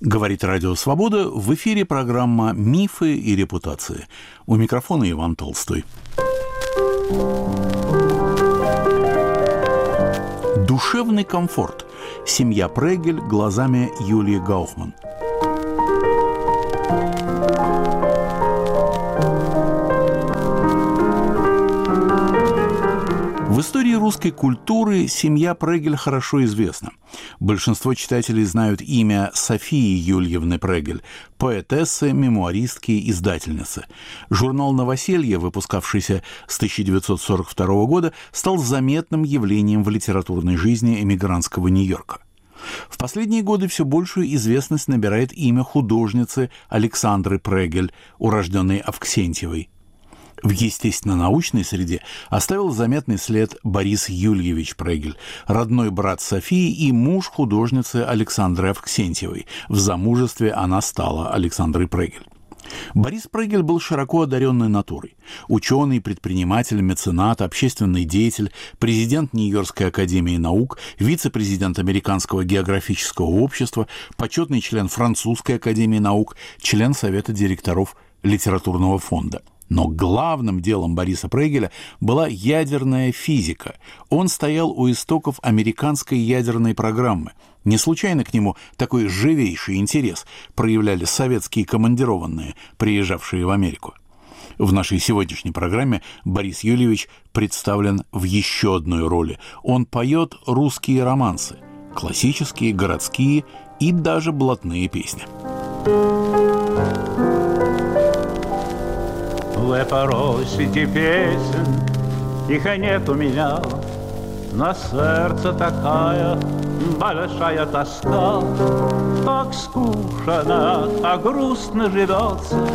Говорит Радио Свобода. В эфире программа «Мифы и репутации». У микрофона Иван Толстой. Душевный комфорт. Семья Прегель глазами Юлии Гаухман – В истории русской культуры семья Прегель хорошо известна. Большинство читателей знают имя Софии Юльевны Прегель, поэтессы, мемуаристки, издательницы. Журнал «Новоселье», выпускавшийся с 1942 года, стал заметным явлением в литературной жизни эмигрантского Нью-Йорка. В последние годы все большую известность набирает имя художницы Александры Прегель, урожденной Авксентьевой. В естественно-научной среде оставил заметный след Борис Юльевич Прегель, родной брат Софии и муж художницы Александры Авксентьевой. В замужестве она стала Александрой Прегель. Борис Прегель был широко одаренной натурой. Ученый, предприниматель, меценат, общественный деятель, президент Нью-Йоркской академии наук, вице-президент Американского географического общества, почетный член Французской академии наук, член Совета директоров литературного фонда – но главным делом Бориса Прегеля была ядерная физика. Он стоял у истоков американской ядерной программы. Не случайно к нему такой живейший интерес проявляли советские командированные, приезжавшие в Америку. В нашей сегодняшней программе Борис Юльевич представлен в еще одной роли. Он поет русские романсы, классические, городские и даже блатные песни. В эпоросите песен их нет у меня, На сердце такая большая тоска, Так скучно, так грустно живется,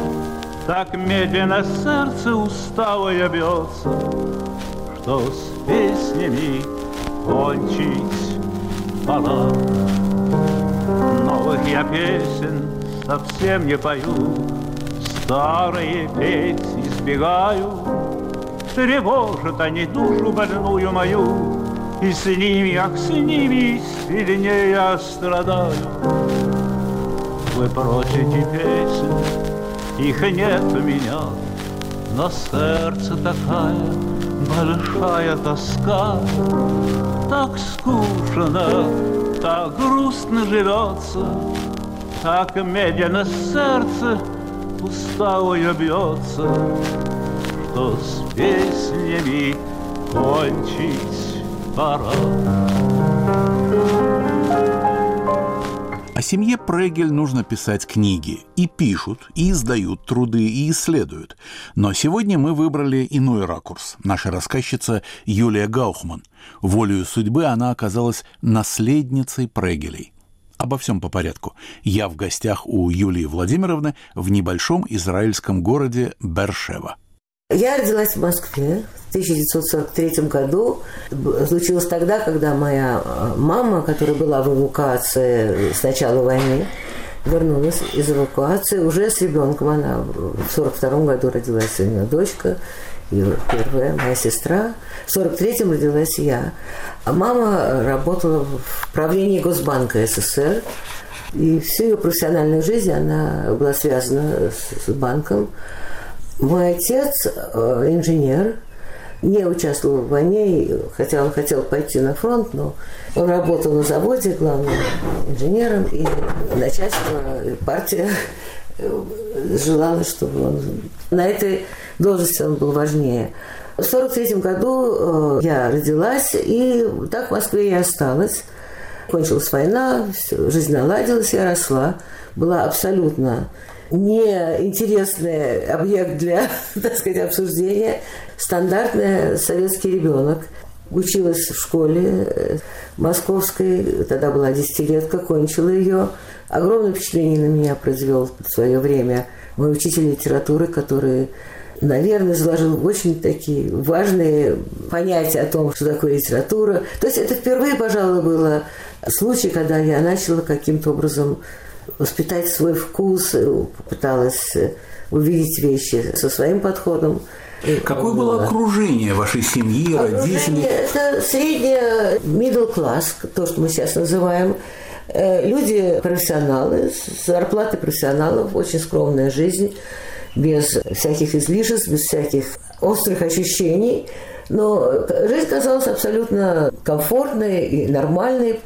Так медленно сердце усталое бьется, Что с песнями кончить? Пора. Новых я песен совсем не пою, Старые петь избегаю, Тревожат они душу больную мою, И с ними, ах, с ними сильнее я страдаю. Вы просите песен, их нет у меня, Но сердце такая большая тоска, Так скучно, так грустно живется, Так медленно сердце усталое бьется, Что с песнями кончить пора. О семье Прегель нужно писать книги. И пишут, и издают труды, и исследуют. Но сегодня мы выбрали иной ракурс. Наша рассказчица Юлия Гаухман. Волею судьбы она оказалась наследницей Прегелей. Обо всем по порядку. Я в гостях у Юлии Владимировны в небольшом израильском городе Бершева. Я родилась в Москве в 1943 году. Случилось тогда, когда моя э, мама, которая была в эвакуации с начала войны, вернулась из эвакуации уже с ребенком. Она в 1942 году родилась у нее дочка первая моя сестра. В 43-м родилась я. А мама работала в правлении Госбанка СССР. И всю ее профессиональную жизнь она была связана с, банком. Мой отец э, инженер, не участвовал в войне, хотя он хотел пойти на фронт, но он работал на заводе главным инженером, и начальство, и партия желала, чтобы он на этой должности он был важнее. В сорок третьем году э, я родилась, и так в Москве я осталась. Кончилась война, жизнь наладилась, я росла. Была абсолютно неинтересный объект для, так сказать, обсуждения. Стандартный советский ребенок. Училась в школе э, московской, тогда была десятилетка, кончила ее. Огромное впечатление на меня произвел в свое время мой учитель литературы, который наверное, заложил очень такие важные понятия о том, что такое литература. То есть это впервые, пожалуй, было случай, когда я начала каким-то образом воспитать свой вкус, попыталась увидеть вещи со своим подходом. Какое было окружение вашей семьи, родителей? Это среднее middle class, то, что мы сейчас называем. э, люди профессионалы, с зарплатой профессионалов, очень скромная жизнь, без всяких излишеств, без всяких острых ощущений. Но жизнь казалась абсолютно комфортной и нормальной,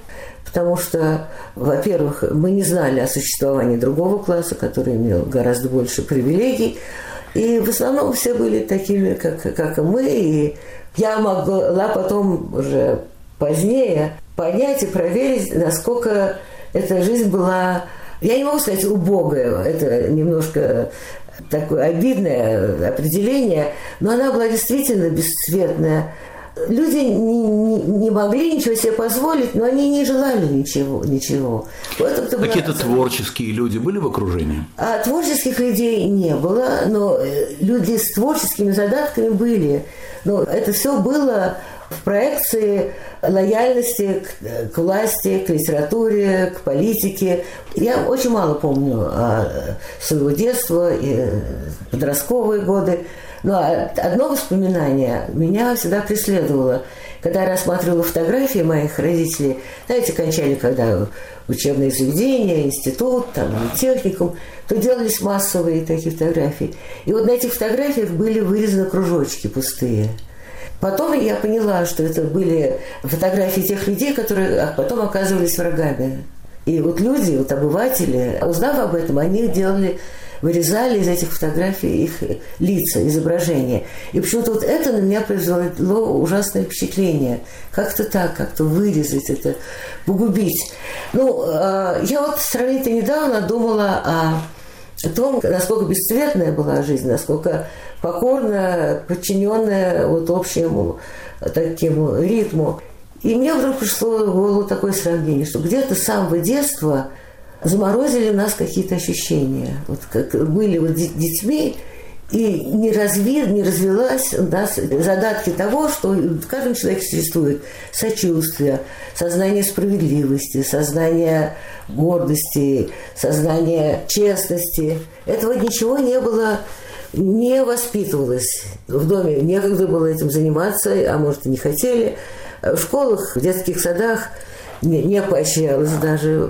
потому что, во-первых, мы не знали о существовании другого класса, который имел гораздо больше привилегий, и в основном все были такими, как, как и мы, и я могла потом уже позднее понять и проверить, насколько эта жизнь была, я не могу сказать убогая, это немножко такое обидное определение, но она была действительно бесцветная. Люди не, не, не могли ничего себе позволить, но они не желали ничего. ничего. Вот Какие-то была... творческие люди были в окружении? А творческих людей не было, но э, люди с творческими задатками были. Но это все было в проекции лояльности к, к власти, к литературе, к политике. Я очень мало помню а, своего детства и подростковые годы, но одно воспоминание меня всегда преследовало. Когда я рассматривала фотографии моих родителей, знаете, кончали когда учебные заведения, институт, там, техникум, то делались массовые такие фотографии. И вот на этих фотографиях были вырезаны кружочки пустые – Потом я поняла, что это были фотографии тех людей, которые потом оказывались врагами. И вот люди, вот обыватели, узнав об этом, они делали вырезали из этих фотографий их лица, изображения. И почему-то вот это на меня произвело ужасное впечатление. Как-то так, как-то вырезать это, погубить. Ну, а, я вот сравнительно недавно думала о том, насколько бесцветная была жизнь, насколько покорная, подчиненная вот общему такому ритму. И мне вдруг пришло в голову такое сравнение, что где-то с самого детства заморозили нас какие-то ощущения. Вот как были вот детьми, и не, разви, не развилась у нас задатки того, что в каждом человеке существует сочувствие, сознание справедливости, сознание гордости, сознание честности. Этого ничего не было не воспитывалась в доме, некогда было этим заниматься, а может и не хотели. В школах, в детских садах не, не поощрялось даже.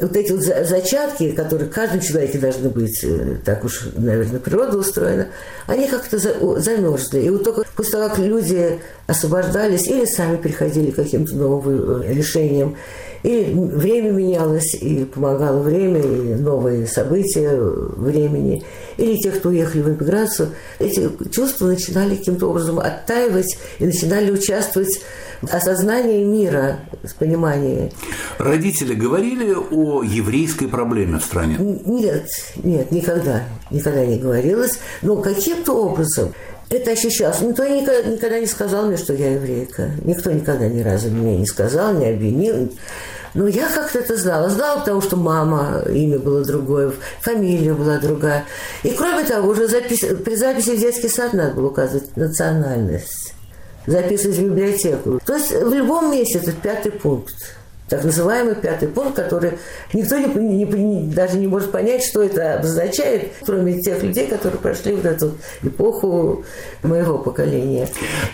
Вот эти вот зачатки, которые в каждом человеке должны быть, э, так уж, наверное, природа устроена, они как-то замерзли. И вот только после того, как люди освобождались или сами приходили к каким-то новым э, решениям, и время менялось, и помогало время, и новые события времени. Или те, кто уехали в эмиграцию, эти чувства начинали каким-то образом оттаивать и начинали участвовать в осознании мира, в понимании. Родители говорили о еврейской проблеме в стране? Нет, нет, никогда, никогда не говорилось. Но каким-то образом это ощущалось. Никто никогда, никогда не сказал мне, что я еврейка. Никто никогда ни разу мне не сказал, не обвинил. Но я как-то это знала. Знала, потому что мама, имя было другое, фамилия была другая. И кроме того, уже запись, при записи в детский сад надо было указывать национальность. Записывать в библиотеку. То есть в любом месте это пятый пункт так называемый пятый пункт, который никто не, не, не, даже не может понять, что это обозначает, кроме тех людей, которые прошли вот эту эпоху моего поколения.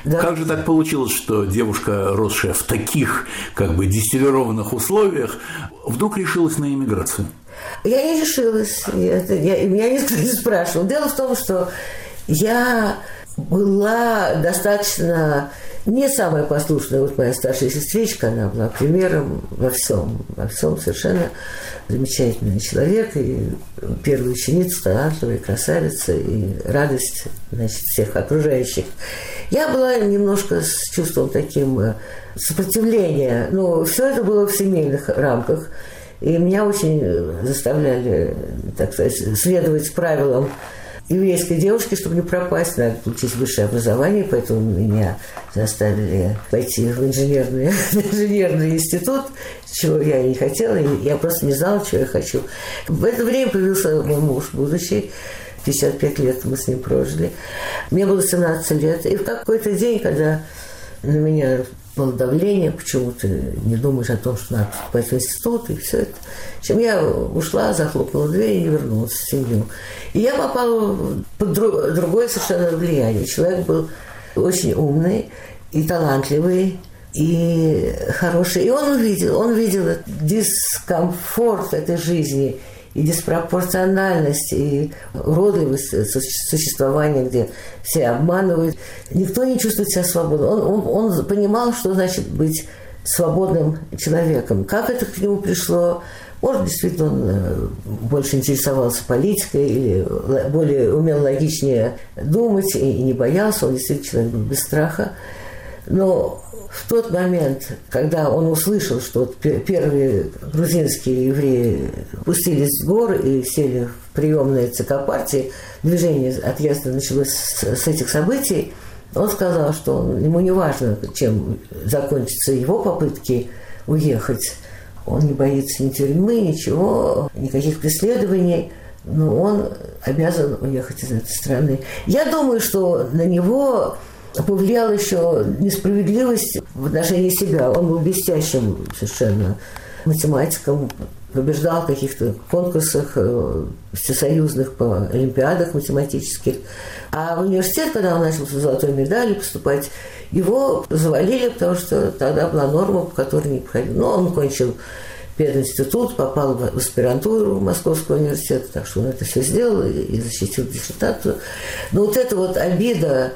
Да. Как же так получилось, что девушка, росшая в таких как бы дистиллированных условиях, вдруг решилась на иммиграцию? Я не решилась. Я, я, меня никто не спрашивал. Дело в том, что я была достаточно не самая послушная, вот моя старшая сестричка, она была примером во всем, во всем совершенно. Замечательный человек, и первая ученица, талантливая, красавица, и радость значит, всех окружающих. Я была немножко с чувством таким э, сопротивления, но все это было в семейных рамках, и меня очень заставляли, так сказать, следовать правилам еврейской девушке, чтобы не пропасть, надо получить высшее образование, поэтому меня заставили пойти в инженерный, инженерный институт, чего я не хотела, я просто не знала, чего я хочу. В это время появился мой муж будущий, 55 лет мы с ним прожили. Мне было 17 лет, и в какой-то день, когда на меня было давление, почему ты не думаешь о том, что надо поступать в институт, и все это. Чем я ушла, захлопнула дверь и не вернулась в семью. И я попала под другое совершенно влияние. Человек был очень умный и талантливый, и хороший. И он увидел, он видел дискомфорт этой жизни и диспропорциональность, и уродливость существования, где все обманывают. Никто не чувствует себя свободным. Он, он, он понимал, что значит быть свободным человеком. Как это к нему пришло? Может, действительно, он э, больше интересовался политикой или более умел логичнее думать и не боялся, он действительно человек без страха. Но в тот момент, когда он услышал, что вот первые грузинские евреи пустились с гор и сели в приемные ЦК партии, движение отъезда началось с этих событий, он сказал, что ему не важно, чем закончатся его попытки уехать. Он не боится ни тюрьмы, ничего, никаких преследований, но он обязан уехать из этой страны. Я думаю, что на него повлияла еще несправедливость в отношении себя. Он был блестящим совершенно математиком, побеждал в каких-то конкурсах э, всесоюзных по олимпиадах математических. А в университет, когда он начал с золотой медали поступать, его завалили, потому что тогда была норма, по которой не проходил. Но он кончил пединститут, попал в аспирантуру Московского университета, так что он это все сделал и защитил диссертацию. Но вот эта вот обида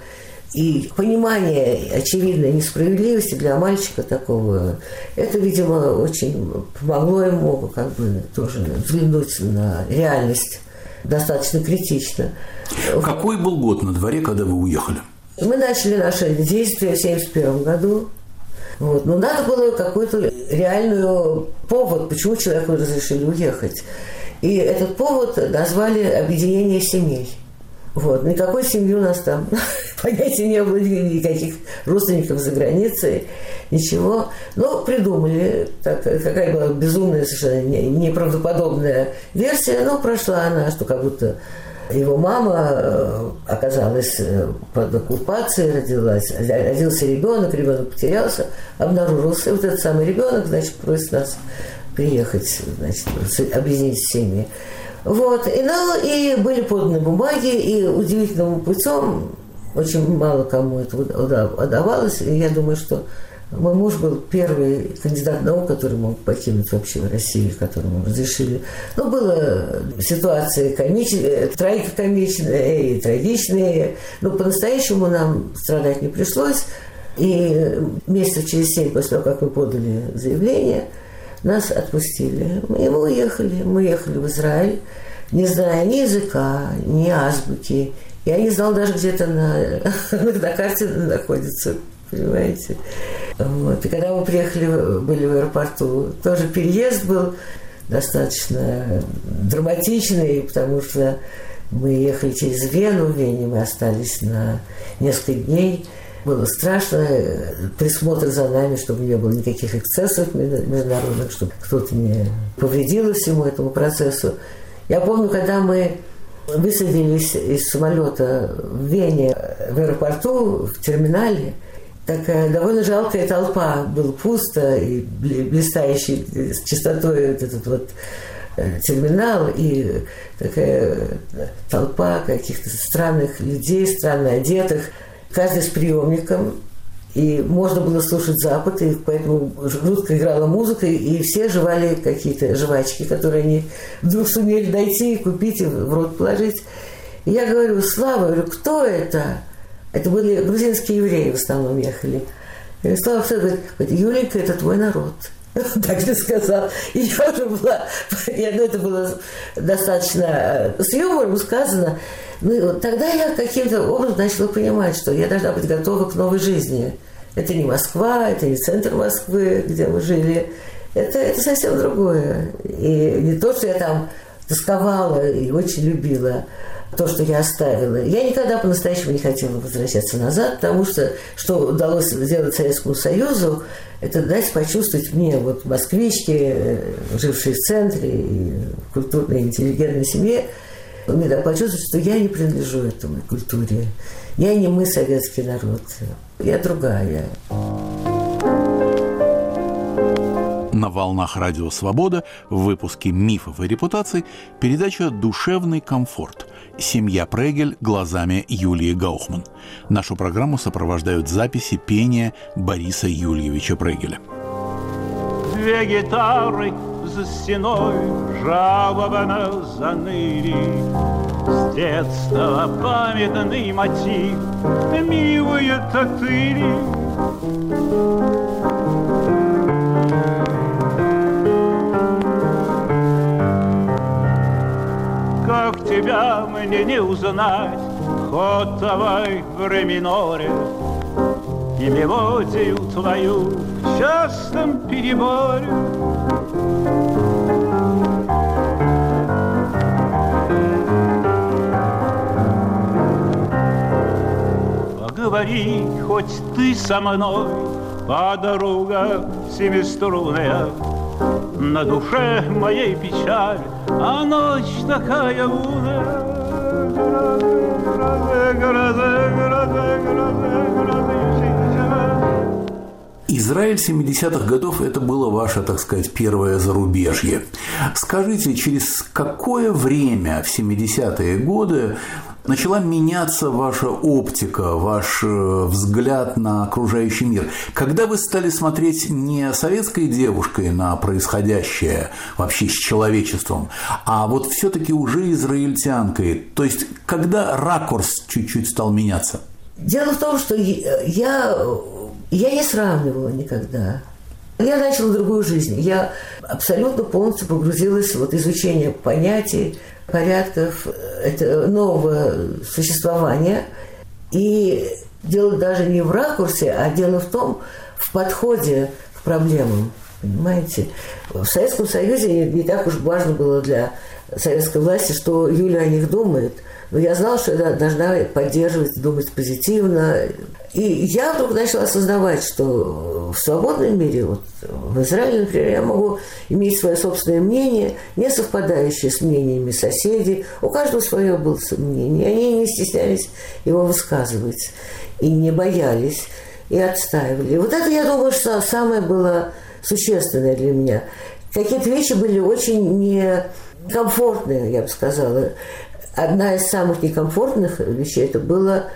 и понимание очевидной несправедливости для мальчика такого, это, видимо, очень помогло ему как бы тоже взглянуть на реальность достаточно критично. Какой был год на дворе, когда вы уехали? Мы начали наши действия в 1971 году. Вот. Но надо было какой-то реальный повод, почему человеку разрешили уехать. И этот повод назвали «Объединение семей». Вот. Никакой семьи у нас там понятия не было, никаких родственников за границей, ничего. Но придумали, так, какая была безумная, совершенно неправдоподобная версия, но прошла она, что как будто его мама э, оказалась э, под оккупацией, родилась, родился ребенок, ребенок потерялся, обнаружился. И вот этот самый ребенок, значит, просит нас приехать, значит, объединить семьи. Вот. И, ну, и были поданы бумаги, и удивительным путем, очень мало кому это удавалось, и я думаю, что мой муж был первый кандидат наук, который мог покинуть вообще Россию, которому разрешили. Ну, была ситуация комичная, трагикомичная и трагичная. Но по-настоящему нам страдать не пришлось. И месяца через семь после того, как мы подали заявление – нас отпустили. Мы уехали. Мы уехали в Израиль, не зная ни языка, ни азбуки. Я не знал даже где-то на, на карте находится, понимаете. Вот. И когда мы приехали, были в аэропорту, тоже переезд был достаточно драматичный, потому что мы ехали через Вену, в Вене мы остались на несколько дней – было страшно, присмотр за нами, чтобы не было никаких эксцессов международных, чтобы кто-то не повредил всему этому процессу. Я помню, когда мы высадились из самолета в Вене, в аэропорту, в терминале, такая довольно жалкая толпа, было пусто и блистающий с чистотой вот этот вот э, терминал и такая толпа каких-то странных людей, странно одетых – каждый с приемником, и можно было слушать Запад, и поэтому жутко играла музыка, и все жевали какие-то жвачки, которые они вдруг сумели найти и купить, и в рот положить. И я говорю, Слава, говорю, кто это? Это были грузинские евреи в основном ехали. Я говорю, Слава, кто говорит, Юленька, это твой народ. так же сказал. И я уже была, я, ну, это было достаточно э, с юмором сказано. Ну, тогда я каким-то образом начала понимать, что я должна быть готова к новой жизни. Это не Москва, это не центр Москвы, где мы жили. Это, это совсем другое. И не то, что я там тосковала и очень любила то, что я оставила. Я никогда по-настоящему не хотела возвращаться назад, потому что что удалось сделать Советскому Союзу, это дать почувствовать мне, вот москвичке, э, жившей в центре, и культурной, интеллигентной семье, мне дать почувствовать, что я не принадлежу этому культуре. Я не мы, советский народ. Я другая. На волнах Радио Свобода в выпуске «Мифов и репутаций» передача «Душевный комфорт» «Семья Прегель глазами Юлии Гаухман». Нашу программу сопровождают записи пения Бориса Юльевича Прегеля. Две гитары за стеной жалобно заныли. С детства памятный мотив, милые татыри. Как тебя мне не узнать, ход давай в ре миноре, И мелодию твою в частом переборе. Поговори хоть ты со мной, подруга семиструнная, На душе моей печаль, а ночь такая лунная. Израиль 70-х годов – это было ваше, так сказать, первое зарубежье. Скажите, через какое время в 70-е годы начала меняться ваша оптика, ваш э, взгляд на окружающий мир? Когда вы стали смотреть не советской девушкой на происходящее вообще с человечеством, а вот все-таки уже израильтянкой? То есть, когда ракурс чуть-чуть стал меняться? Дело в том, что я, я не сравнивала никогда. Я начала другую жизнь. Я абсолютно полностью погрузилась в вот изучение понятий, порядков это нового существования. И дело даже не в ракурсе, а дело в том, в подходе к проблемам. Понимаете? В Советском Союзе не, не так уж важно было для советской власти, что Юля о них думает – я знала, что я должна поддерживать, думать позитивно. И я вдруг начала осознавать, что в свободном мире, вот в Израиле, например, я могу иметь свое собственное мнение, не совпадающее с мнениями соседей. У каждого свое было мнение. Они не стеснялись его высказывать и не боялись, и отстаивали. И вот это, я думаю, что самое было существенное для меня. Какие-то вещи были очень некомфортные, я бы сказала одна из самых некомфортных вещей это было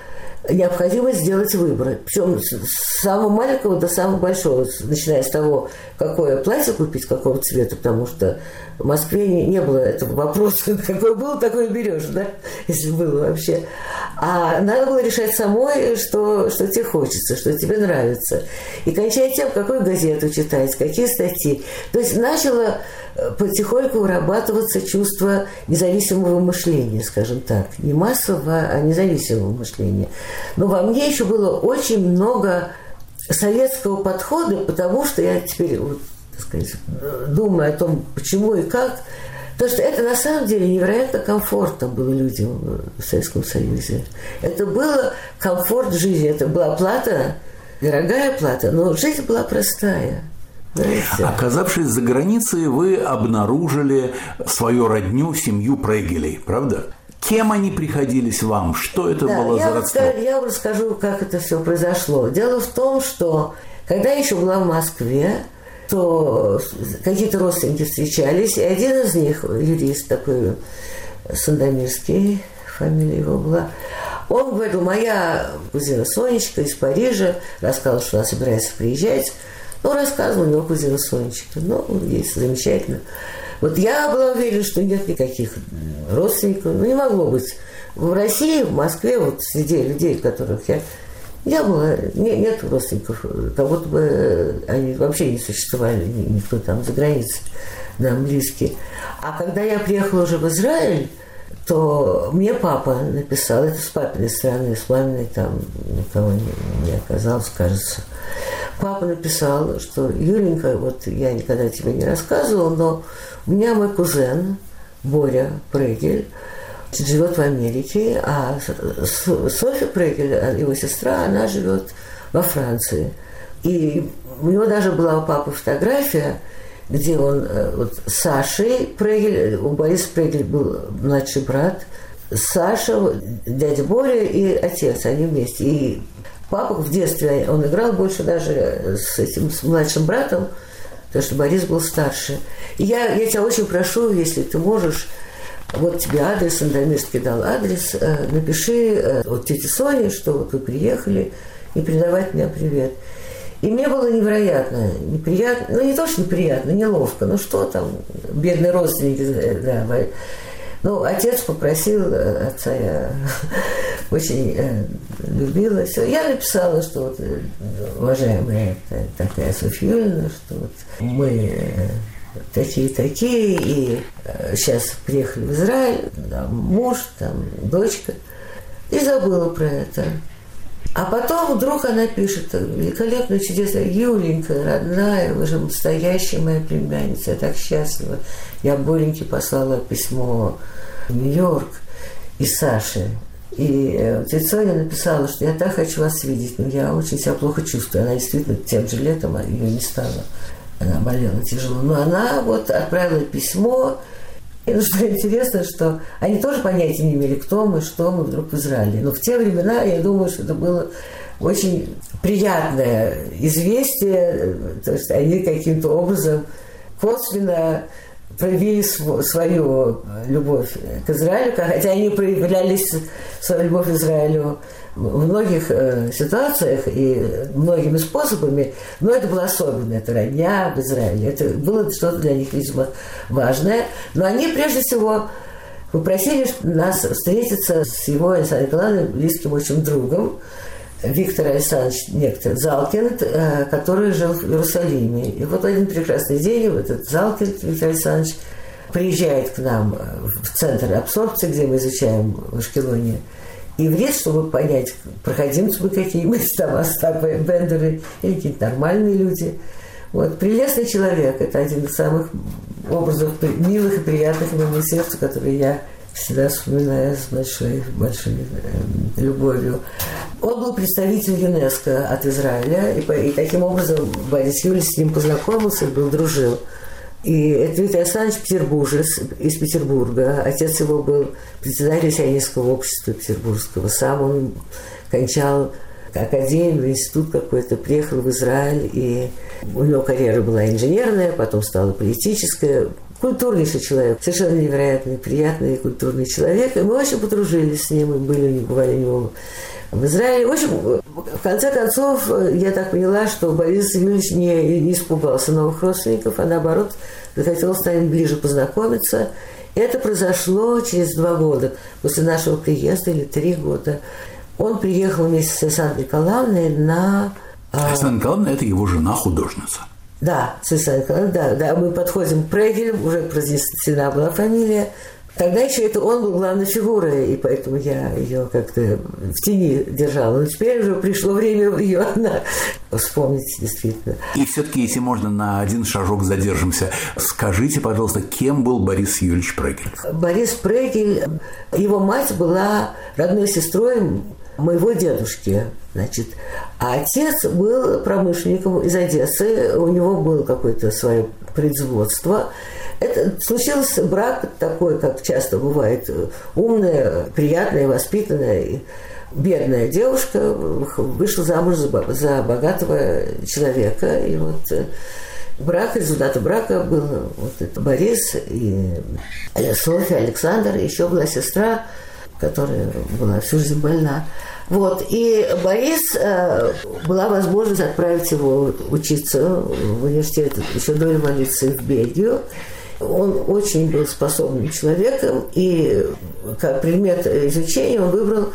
необходимость сделать выбор. Причем с самого маленького до самого большого, начиная с того, какое платье купить, какого цвета, потому что в Москве не, не было этого вопроса, какое было, такое берешь, да, если было вообще. А надо было решать самой, что, что тебе хочется, что тебе нравится. И кончая тем, какую газету читать, какие статьи. То есть начало э, потихоньку вырабатываться чувство независимого мышления, скажем так. Не массового, а независимого мышления. Но во мне еще было очень много советского подхода, потому что я теперь, вот, так сказать, думаю о том, почему и как, Потому что это на самом деле невероятно комфортно было людям в Советском Союзе. Это было комфорт жизни, это была плата, дорогая плата, но жизнь была простая. Знаете? Оказавшись за границей, вы обнаружили свою родню, семью Прегелей, правда? Кем они приходились вам? Что это да, было я за родство? Расскажу, я вам расскажу, как это все произошло. Дело в том, что когда я еще была в Москве, то какие-то родственники встречались, и один из них, юрист такой, Сандомирский, фамилия его была, он говорил, моя кузина Сонечка из Парижа рассказывала, что она собирается приезжать. Ну, рассказывал у него кузина Сонечка. Ну, есть замечательно. Вот я была уверена, что нет никаких родственников. Ну, не могло быть. В России, в Москве, вот среди людей, которых я я была, не, нет родственников, как будто бы они вообще не существовали, никто там за границей нам близкие. А когда я приехала уже в Израиль, то мне папа написал, это с папиной стороны, с маминой там никого не, не оказалось, кажется. Папа написал, что Юленька, вот я никогда тебе не рассказывала, но у меня мой кузен Боря Прегель, живет в Америке, а Софья Прегель, его сестра, она живет во Франции. И у него даже была у папы фотография, где он э, вот, Сашей Прегель, у Бориса Прегель был младший брат, Саша, дядя Боря и отец, они вместе. И папа в детстве, он играл больше даже с этим с младшим братом, потому что Борис был старше. И я, я тебя очень прошу, если ты можешь, вот тебе адрес, Сандомирский дал адрес, э, напиши э, вот тете Соне, что вот вы приехали, и передавать мне привет. И мне было невероятно неприятно, ну не то, что неприятно, неловко, ну что там, бедные родственники, э, да, ну, отец попросил э, отца, я очень э, любила все. Я написала, что вот, э, уважаемая такая Софья что вот мы такие-такие, и сейчас приехали в Израиль, там, муж, там, дочка, и забыла про это. А потом вдруг она пишет, великолепно, чудесно, Юленька, родная, вы же настоящая моя племянница, я так счастлива. Я Боленьке послала письмо в Нью-Йорк и Саше. И э, тетя Соня написала, что я так хочу вас видеть, но я очень себя плохо чувствую. Она действительно тем же летом ее не стало. Она болела тяжело. Но она вот отправила письмо, ну, что интересно, что они тоже понятия не имели, кто мы, что мы вдруг в Израиле. Но в те времена, я думаю, что это было очень приятное известие, то есть они каким-то образом косвенно проявили свою любовь к Израилю, хотя они проявлялись свою любовь к Израилю в многих э, ситуациях и многими способами, но это было особенно, это родня в Израиле, это было что-то для них, видимо, важное. Но они прежде всего попросили нас встретиться с его, Александром Николаевным, близким очень другом, Виктор Александрович некто Залкинд, э, который жил в Иерусалиме. И вот один прекрасный день вот этот Залкинд Виктор Александрович приезжает к нам в центр абсорбции, где мы изучаем в Ашкелоне иврит, чтобы понять, проходимцы мы какие мы, там Остапы, Бендеры или какие-то нормальные люди. Вот, прелестный человек – это один из самых образов милых и приятных моему сердцу, которые я всегда вспоминаю с большой, большой э, любовью. Он был представитель ЮНЕСКО от Израиля, и, и таким образом Борис Юрьевич с ним познакомился, был, дружил. И это Виктор Александрович Петербуржец из Петербурга. Отец его был председателем сионистского общества петербургского. Сам он кончал академию, институт какой-то, приехал в Израиль, и у него карьера была инженерная, потом стала политическая. Культурнейший человек, совершенно невероятный, приятный культурный человек. И мы очень подружились с ним, и были, бывали у него в Израиле. В общем, в конце концов, я так поняла, что Борис Юрьевич не, не испугался новых родственников, а наоборот, захотел с нами ближе познакомиться. Это произошло через два года после нашего приезда, или три года. Он приехал вместе с Александрой Николаевной на... А, Александра Николаевна – это его жена-художница. Да, Александрой да, да. Мы подходим к Прегелю, уже произнесена была фамилия. Тогда еще это он был главной фигурой, и поэтому я ее как-то в тени держала. Но теперь уже пришло время ее на... вспомнить действительно. И все-таки, если можно, на один шажок задержимся. Скажите, пожалуйста, кем был Борис Юрьевич Прегель? Борис Прегель, его мать была родной сестрой моего дедушки, значит. А отец был промышленником из Одессы, у него было какое-то свое производство. Это случился брак такой, как часто бывает, умная, приятная, воспитанная, бедная девушка вышла замуж за, за богатого человека. И вот э, брак, результаты брака был вот это Борис и Софья, Александр, еще была сестра, которая была всю жизнь больна. Вот. И Борис, э, была возможность отправить его учиться в университет еще до революции в Бельгию. Он очень был способным человеком, и как предмет изучения он выбрал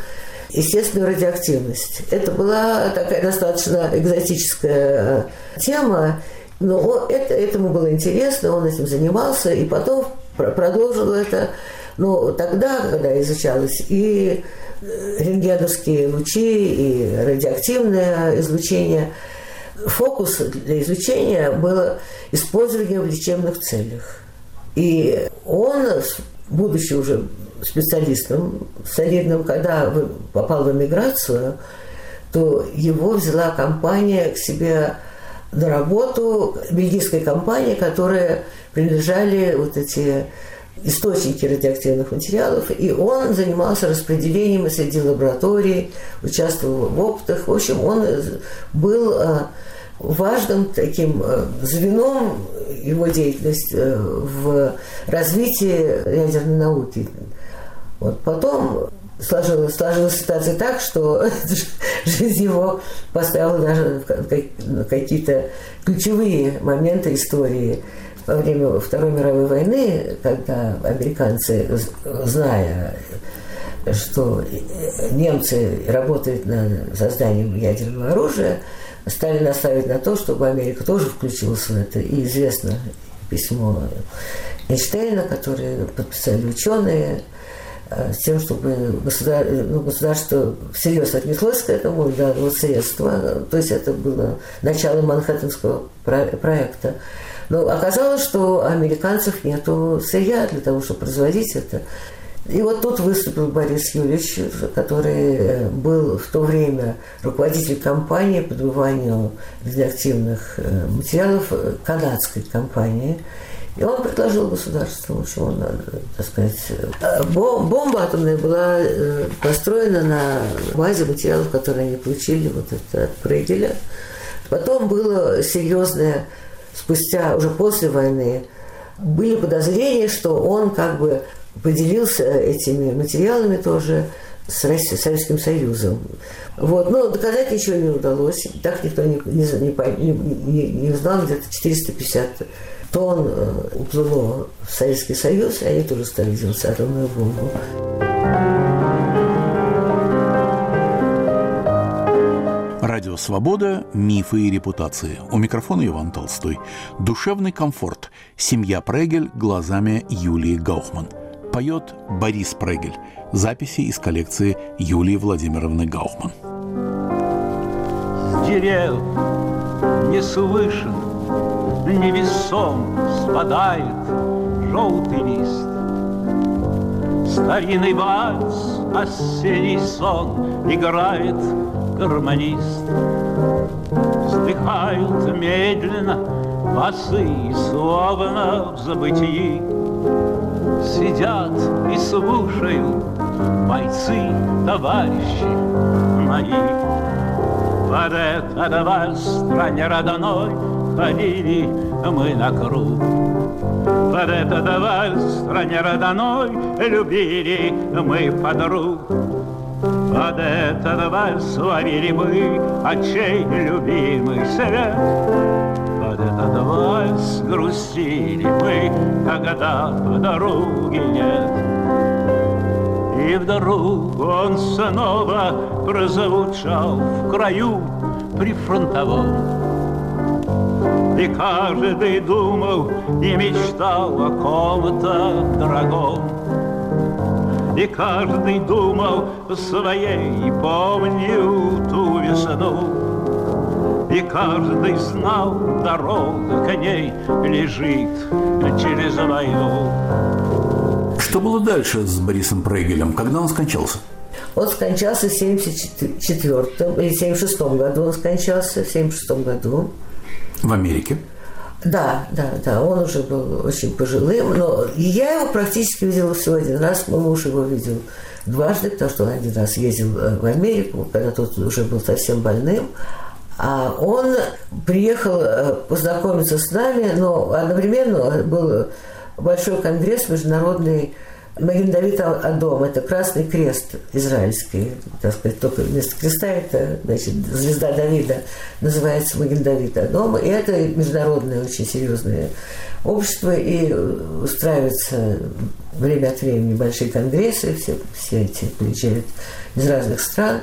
естественную радиоактивность. Это была такая достаточно экзотическая тема, но это, этому было интересно, он этим занимался, и потом продолжил это. Но тогда, когда изучалось и рентгеновские лучи, и радиоактивное излучение, фокус для изучения было использование в лечебных целях. И он, будучи уже специалистом солидным, когда попал в эмиграцию, то его взяла компания к себе на работу, бельгийская компания, которая принадлежали вот эти источники радиоактивных материалов, и он занимался распределением среди лабораторий, участвовал в опытах. В общем, он был, э, важным таким э, звеном его деятельности э, в развитии ядерной науки. Вот потом сложилась, сложилась ситуация так, что жизнь его поставила даже какие-то ключевые моменты истории. Во время Второй мировой войны, когда американцы, зная, что немцы работают над созданием ядерного оружия, стали настаивать на то, чтобы Америка тоже включилась в это. И известно письмо Эйнштейна, которое подписали ученые, Э, с тем, чтобы государ... ну, государство всерьез отнеслось к этому, дало средства. То есть это было начало Манхэттенского проекта. Но оказалось, что американцев нет сырья для того, чтобы производить это. И вот тут выступил Борис Юрьевич, который э, был в то время руководитель компании по добыванию радиоактивных э, материалов канадской компании – и он предложил государству, что он так сказать... Э, бомба атомная была э, построена на базе материалов, которые они получили вот это от Прегеля. Потом было серьезное, спустя, уже после войны, были подозрения, что он как бы поделился этими материалами тоже с Советским Союзом. Вот. Но доказать ничего не удалось. Так никто не, не, не, не, узнал, где-то 450 то он э, уплыло в Советский Союз, и они тоже стали делать атомную бомбу. Радио «Свобода. Мифы и репутации». У микрофона Иван Толстой. Душевный комфорт. Семья Прегель глазами Юлии Гаухман. Поет Борис Прегель. Записи из коллекции Юлии Владимировны Гаухман. С дерев не слышен невесом спадает желтый лист. Старинный вальс, осенний сон играет гармонист. Вздыхают медленно басы, словно в забытии. Сидят и слушают бойцы, товарищи мои. Под этот вальс стране родной ходили мы на круг. Под этот вальс стране родной любили мы подруг. Под этот вальс ловили мы очей любимый свет. Под этот вальс грустили мы, когда подруги нет. И вдруг он снова прозвучал в краю прифронтовом. И каждый думал и мечтал о ком-то дорогом. И каждый думал своей, помню ту весну. И каждый знал, дорога к ней лежит через войну. Что было дальше с Борисом Прегелем? Когда он скончался? Он скончался в 74 или 76 году. Он скончался в 76 году. В Америке? Да, да, да, он уже был очень пожилым, но я его практически видела всего один раз, мой муж его видел дважды, потому что он один раз ездил э, в Америку, когда тот уже был совсем больным, а он приехал э, познакомиться с нами, но одновременно был большой конгресс международный Маген Давид Адом – это Красный Крест израильский, так сказать, только вместо креста это, значит, звезда Давида называется Маген Давид Адом, и это международное очень серьезное общество, и устраиваются время от времени большие конгрессы, все, все эти приезжают из разных стран.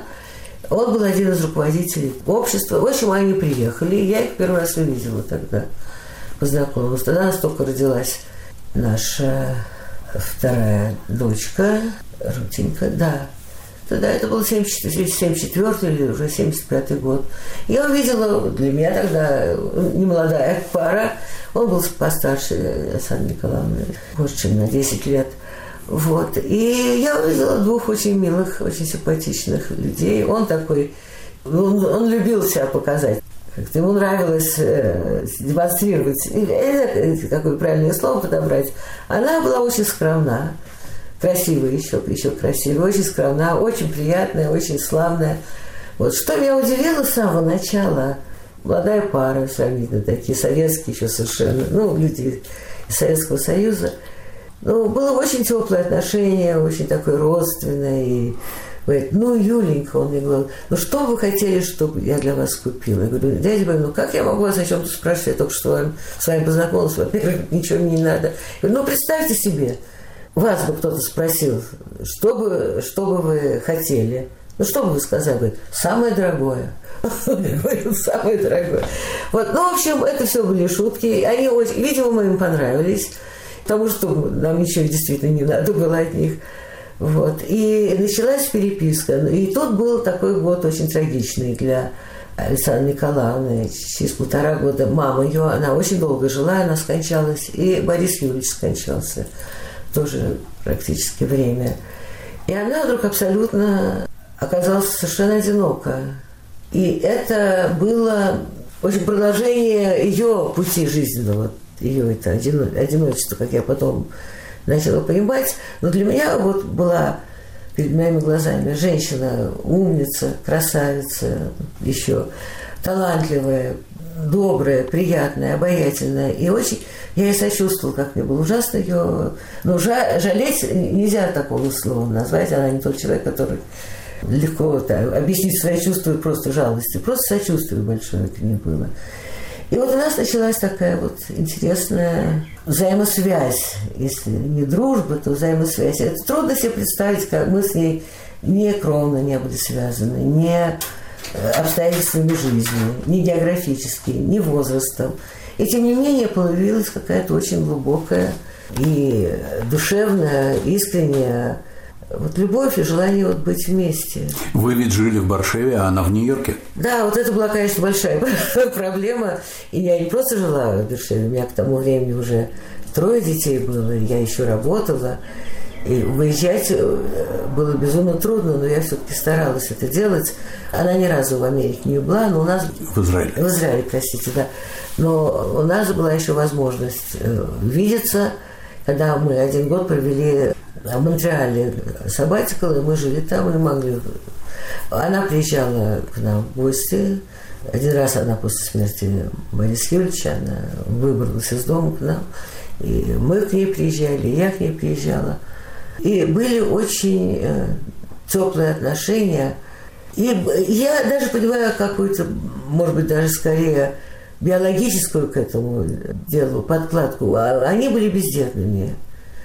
Он был один из руководителей общества. В общем, они приехали, я их первый раз увидела тогда, познакомилась. Тогда нас только родилась наша вторая дочка, Рутинка, да. Тогда это был 74, 74 или уже 75 год. Я увидела, для меня тогда немолодая пара, он был постарше Александры Николаевны, больше, чем на 10 лет. Вот. И я увидела двух очень милых, очень симпатичных людей. Он такой, он, он любил себя показать. Как-то ему нравилось э, демонстрировать, или, какое правильное слово подобрать. Она была очень скромна, красивая еще, еще красивая, очень скромна, очень приятная, очень славная. Вот что меня удивило с самого начала, молодая пара сравнительно такие, советские еще совершенно, ну, люди из Советского Союза. Ну, было очень теплое отношение, очень такое родственное. И говорит, ну, Юленька, он мне говорил, ну, что вы хотели, чтобы я для вас купила? Я говорю, дядя Борис, ну, как я могу вас о чем-то спрашивать? Я только что с вами познакомился, во-первых, ничего мне не надо. Я говорю, ну, представьте себе, вас бы кто-то спросил, что бы, что бы вы хотели? Ну, что бы вы сказали? Говорит, самое дорогое. Я говорю, самое дорогое. Вот, ну, в общем, это все были шутки. Они очень, видимо, мы им понравились, потому что нам ничего действительно не надо было от них. Вот. И началась переписка. И тут был такой год очень трагичный для Александры Николаевны. Через полтора года мама ее, она очень долго жила, она скончалась. И Борис Юрьевич скончался тоже практически время. И она вдруг абсолютно оказалась совершенно одинока. И это было очень продолжение ее пути жизненного, ее это одиночество, как я потом начала понимать. Но для меня вот была перед моими глазами женщина, умница, красавица, еще талантливая, добрая, приятная, обаятельная. И очень я ей сочувствовала, как мне было ужасно ее... Но жалеть нельзя такого слова назвать. Она не тот человек, который легко так, объяснить свои чувства просто жалостью. Просто сочувствие большое к ней было. И вот у нас началась такая вот интересная взаимосвязь. Если не дружба, то взаимосвязь. Это трудно себе представить, как мы с ней не кровно не были связаны, не э, обстоятельствами жизни, не географически, не возрастом. И тем не менее появилась какая-то очень глубокая и душевная, искренняя вот любовь и желание вот быть вместе. Вы ведь жили в Баршеве, а она в Нью-Йорке? Да, вот это была, конечно, большая проблема. И я не просто жила в Баршеве, у меня к тому времени уже трое детей было, я еще работала. И выезжать э, было безумно трудно, но я все-таки старалась это делать. Она ни разу в Америке не была, но у нас... В Израиле. В Израиле, простите, да. Но у нас была еще возможность э, видеться, когда мы один год провели в Монреале Сабатикал, и мы жили там и могли... Она приезжала к нам в гости. Один раз она после смерти Бориса Юрьевича, она выбралась из дома к нам. И мы к ней приезжали, и я к ней приезжала. И были очень э, теплые отношения. И я даже понимаю какую-то, может быть, даже скорее биологическую к этому делу подкладку. А они были бездетными.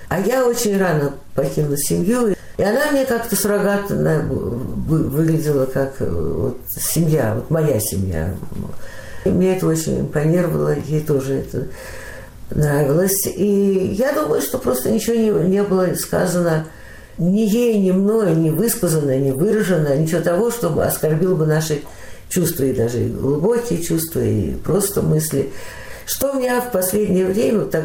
А я очень рано покинула семью, и она мне как-то суррогатно выглядела как э, вот, семья, вот моя семья. И мне это очень импонировало, ей тоже это нравилось. И я думаю, что просто ничего не, не было сказано ни ей, ни мной, не высказано, не выражено, ничего того, чтобы оскорбило бы наши чувства, и даже глубокие чувства, и просто мысли. Что у меня в последнее время, так,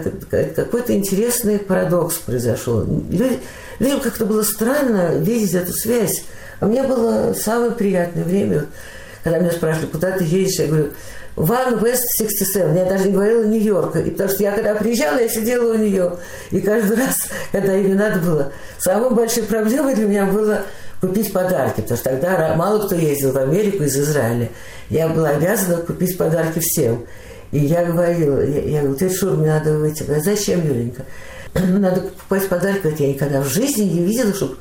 какой-то интересный парадокс произошел. Люди, людям как-то было странно видеть эту связь. А мне было самое приятное время, когда меня спрашивали, куда ты едешь, я говорю, One West 67. Я даже не говорила Нью-Йорка. И потому что я когда приезжала, я сидела у нее. И каждый раз, когда ей надо было, самой большой проблемой для меня было купить подарки, потому что тогда мало кто ездил в Америку из Израиля. Я была обязана купить подарки всем. И я говорила, я, я говорю, ты что, мне надо выйти. Говорю, зачем, Юленька? Надо покупать подарки. Говорит, я никогда в жизни не видела, чтобы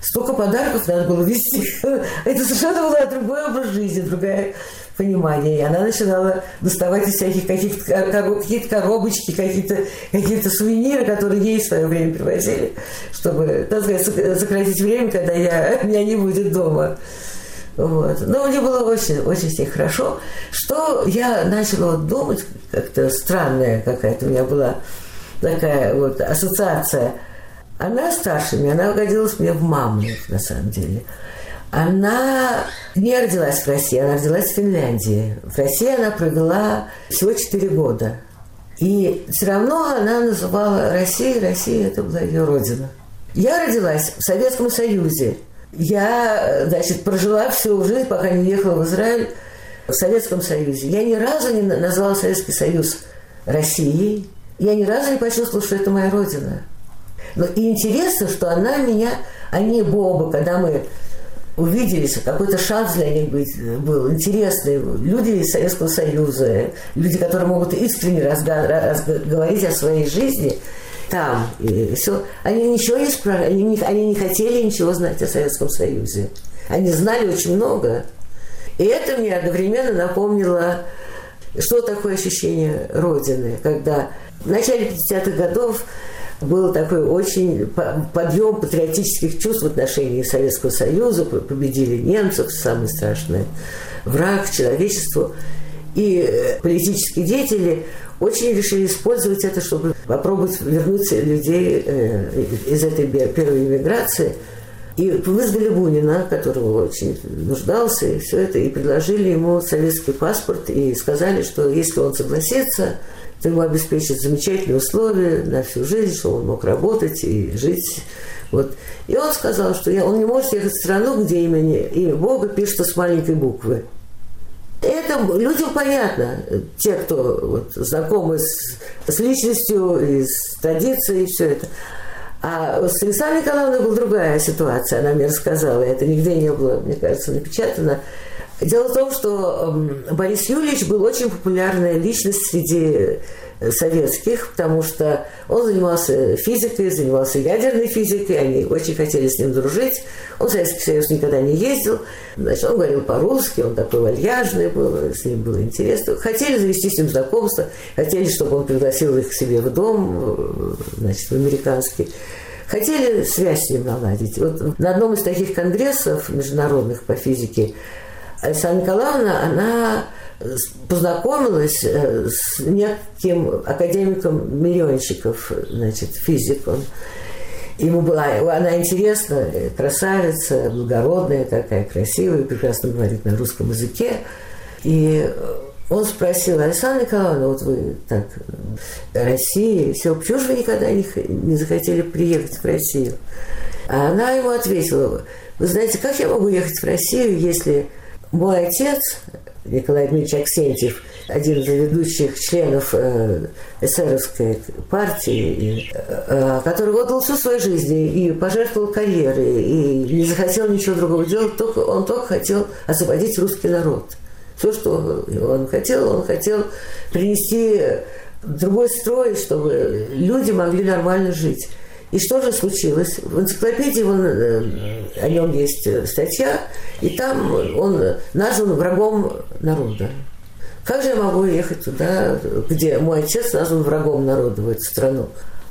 столько подарков надо было вести. Это совершенно был другой образ жизни, другая понимание. И она начинала доставать из всяких каких-то какие коробочки, какие-то какие сувениры, которые ей в свое время привозили, чтобы, так сказать, сократить время, когда я, меня не будет дома. Вот. Но мне было очень, очень с ней хорошо. Что я начала вот думать, как-то странная какая-то у меня была такая вот ассоциация. Она старше меня, она годилась мне в маму, на самом деле. Она не родилась в России, она родилась в Финляндии. В России она провела всего 4 года. И все равно она называла Россию, Россия это была ее родина. Я родилась в Советском Союзе – я, значит, прожила всю жизнь, пока не ехала в Израиль, в Советском Союзе. Я ни разу не назвала Советский Союз Россией. Я ни разу не почувствовала, что это моя родина. Но и интересно, что она меня, они Боба, когда мы увиделись, какой-то шанс для них был интересный. Люди из Советского Союза, люди, которые могут искренне говорить о своей жизни там. И все. Они ничего не спрашивали, они не, они не хотели ничего знать о Советском Союзе. Они знали очень много. И это мне одновременно напомнило, что такое ощущение Родины, когда в начале 50-х годов был такой очень подъем патриотических чувств в отношении Советского Союза, победили немцев, самый страшный враг человечеству. И э, политические деятели очень решили использовать это, чтобы попробовать вернуть людей э, из этой первой иммиграции. И вызвали Бунина, которого очень нуждался, и все это, и предложили ему советский паспорт, и сказали, что если он согласится, то ему обеспечат замечательные условия на всю жизнь, чтобы он мог работать и жить. Вот. И он сказал, что я, он не может ехать в страну, где имя, имя Бога пишется с маленькой буквы. Это людям понятно, те, кто вот, знакомы с, с личностью, и с традицией, и все это. А с Александрой Николаевной была другая ситуация, она мне рассказала, это нигде не было, мне кажется, напечатано. Дело в том, что эм, Борис Юрьевич был очень популярная личность среди э, советских, потому что он занимался физикой, занимался ядерной физикой, они очень хотели с ним дружить. Он в Советский Союз никогда не ездил, значит, он говорил по-русски, он такой вальяжный был, с ним было интересно. Хотели завести с ним знакомство, хотели, чтобы он пригласил их к себе в дом, э, значит, в американский. Хотели связь с ним наладить. Вот на одном из таких конгрессов международных по физике Александра Николаевна, она познакомилась э, с неким академиком Миллионщиков, значит, физик он. Ему была, она интересна, красавица, благородная такая, красивая, прекрасно говорит на русском языке. И он спросил, Александра Николаевна, вот вы так, Россия, все, почему же вы никогда не, не захотели приехать в Россию? А она ему ответила, вы знаете, как я могу ехать в Россию, если мой отец, Николай Дмитриевич Аксентьев, один из ведущих членов э, эсеровской партии, э, который отдал всю свою жизнь и пожертвовал карьерой, и не захотел ничего другого делать, только, он только хотел освободить русский народ. Все, что он хотел, он хотел принести другой строй, чтобы люди могли нормально жить. И что же случилось? В энциклопедии он, э, о нем есть э, статья, и там он назван врагом народа. Как же я могу ехать туда, где мой отец назван врагом народа, в эту страну?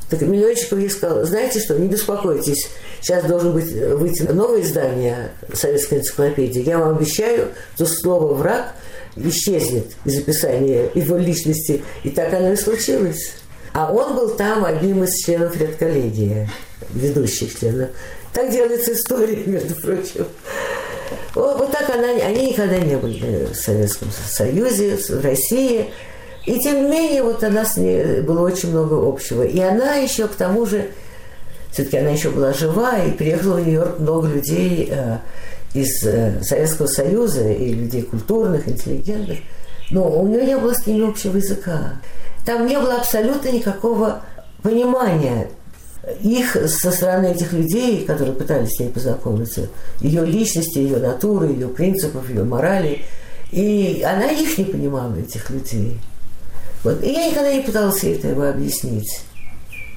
Так Миллиончиков ей сказал, знаете что, не беспокойтесь, сейчас должен быть, выйти новое издание советской энциклопедии. Я вам обещаю, что слово «враг» исчезнет из описания его личности. И так оно и случилось. А он был там одним из членов редколлегии, ведущих членов. Так делается история, между прочим. Вот, так она, они никогда не были в Советском Союзе, в России. И тем не менее, вот у нас было очень много общего. И она еще, к тому же, все-таки она еще была жива, и приехало в Нью-Йорк много людей э, из э, Советского Союза, и людей культурных, интеллигентных. Но у нее не было с ними общего языка. Там не было абсолютно никакого понимания их со стороны этих людей, которые пытались с ней познакомиться, ее личности, ее натуры, ее принципов, ее морали. И она их не понимала, этих людей. Вот. И я никогда не пыталась ей этого объяснить.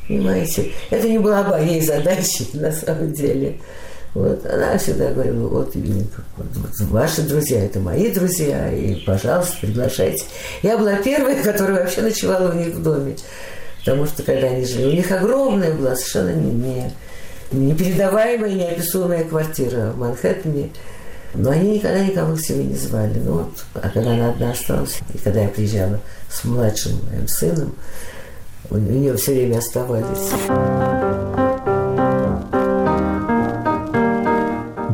Понимаете? Это не была моей задачей на самом деле. Вот, она всегда говорила, вот, вот ваши друзья, это мои друзья, и, пожалуйста, приглашайте. Я была первой, которая вообще ночевала у них в доме. Потому что, когда они жили, у них огромная была, совершенно не, не, непередаваемая, неописуемая квартира в Манхэттене. Но они никогда никого к себе не звали. Ну вот, а когда она одна осталась, и когда я приезжала с младшим моим сыном, у нее все время оставались.